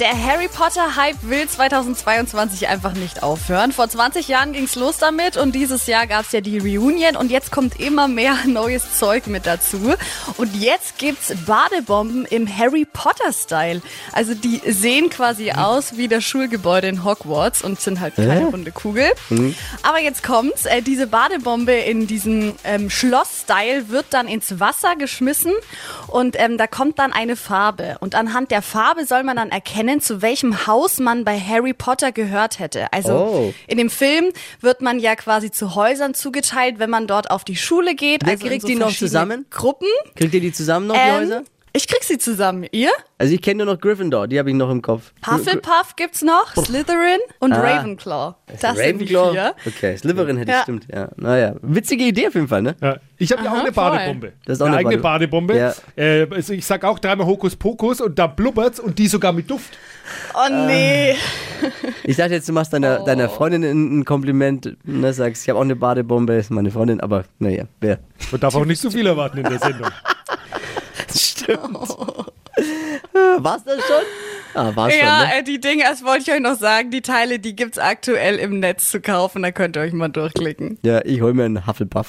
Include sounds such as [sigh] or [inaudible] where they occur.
Der Harry Potter Hype will 2022 einfach nicht aufhören. Vor 20 Jahren ging's los damit und dieses Jahr gab's ja die Reunion und jetzt kommt immer mehr [laughs] neues Zeug mit dazu. Und jetzt gibt's Badebomben im Harry Potter Style. Also die sehen quasi aus wie das Schulgebäude in Hogwarts und sind halt keine runde Kugel. Aber jetzt kommt's, äh, diese Badebombe in diesem ähm, Schloss-Style wird dann ins Wasser geschmissen und ähm, da kommt dann eine Farbe. Und anhand der Farbe soll man dann erkennen, zu welchem Haus man bei Harry Potter gehört hätte. Also Oh. in dem Film wird man ja quasi zu Häusern zugeteilt, wenn man dort auf die Schule geht. Also kriegt so die noch zusammen? Gruppen. Kriegt ihr die zusammen noch, die Ähm, Häuser? Ich krieg sie zusammen. Ihr? Also ich kenne nur noch Gryffindor, die habe ich noch im Kopf. Hufflepuff gibt's noch, Slytherin und Ah. Ravenclaw. Das sind die Ravenclaw? vier. Okay, Slytherin hätte Ja. ich stimmt, ja. Naja, witzige Idee auf jeden Fall, ne? Ja, ich habe ja auch eine voll. Badebombe. Das ist auch eine eine eigene Bade- Badebombe. Ja. Äh, also ich sag auch dreimal Hokuspokus und da blubbert's und die sogar mit Duft. Oh nee. [laughs] Ich dachte jetzt, du machst deiner, Oh. deiner Freundin ein, Kompliment, ne, sagst, ich habe auch eine Badebombe, ist meine Freundin, aber naja, wer? Man darf auch nicht zu viel erwarten in der Sendung. [laughs] [laughs] Stimmt. [laughs] War's das schon? Ah, war's Ja, schon, ne? äh, die Dinge, das wollte ich euch noch sagen, die Teile, die gibt's aktuell im Netz zu kaufen, da könnt ihr euch mal durchklicken. Ja, ich hol mir einen Hufflepuff.